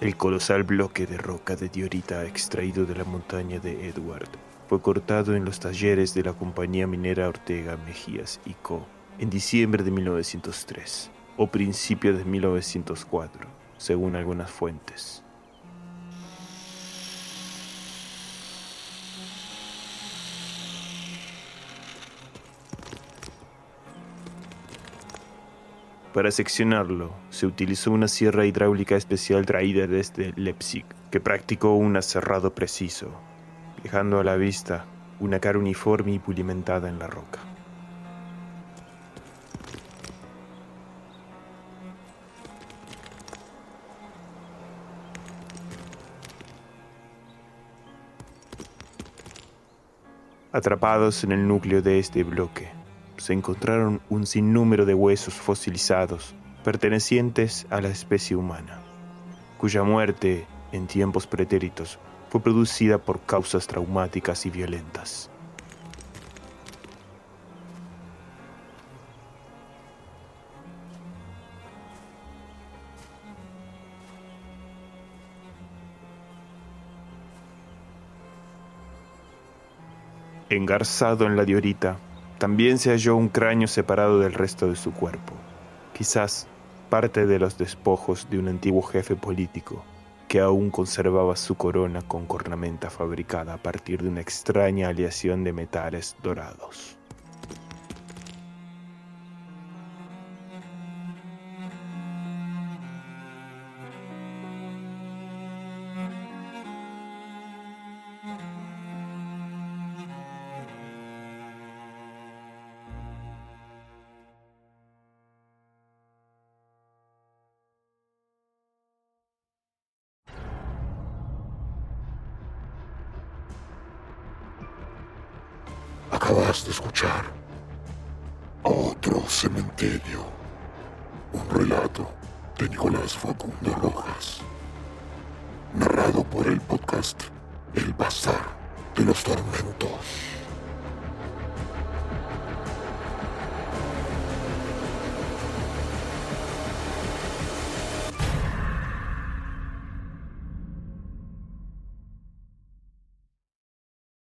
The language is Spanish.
El colosal bloque de roca de diorita extraído de la montaña de Edward fue cortado en los talleres de la compañía minera Ortega Mejías y Co. en diciembre de 1903 o principios de 1904, según algunas fuentes. Para seccionarlo, se utilizó una sierra hidráulica especial traída desde Leipzig, que practicó un aserrado preciso, dejando a la vista una cara uniforme y pulimentada en la roca. Atrapados en el núcleo de este bloque, se encontraron un sinnúmero de huesos fosilizados pertenecientes a la especie humana, cuya muerte en tiempos pretéritos fue producida por causas traumáticas y violentas. Engarzado en la diorita, también se halló un cráneo separado del resto de su cuerpo, quizás parte de los despojos de un antiguo jefe político que aún conservaba su corona con cornamenta fabricada a partir de una extraña aleación de metales dorados. Acabas de escuchar otro cementerio, un relato de Nicolás Facundo Rojas, narrado por el podcast El Bazar de los Tormentos.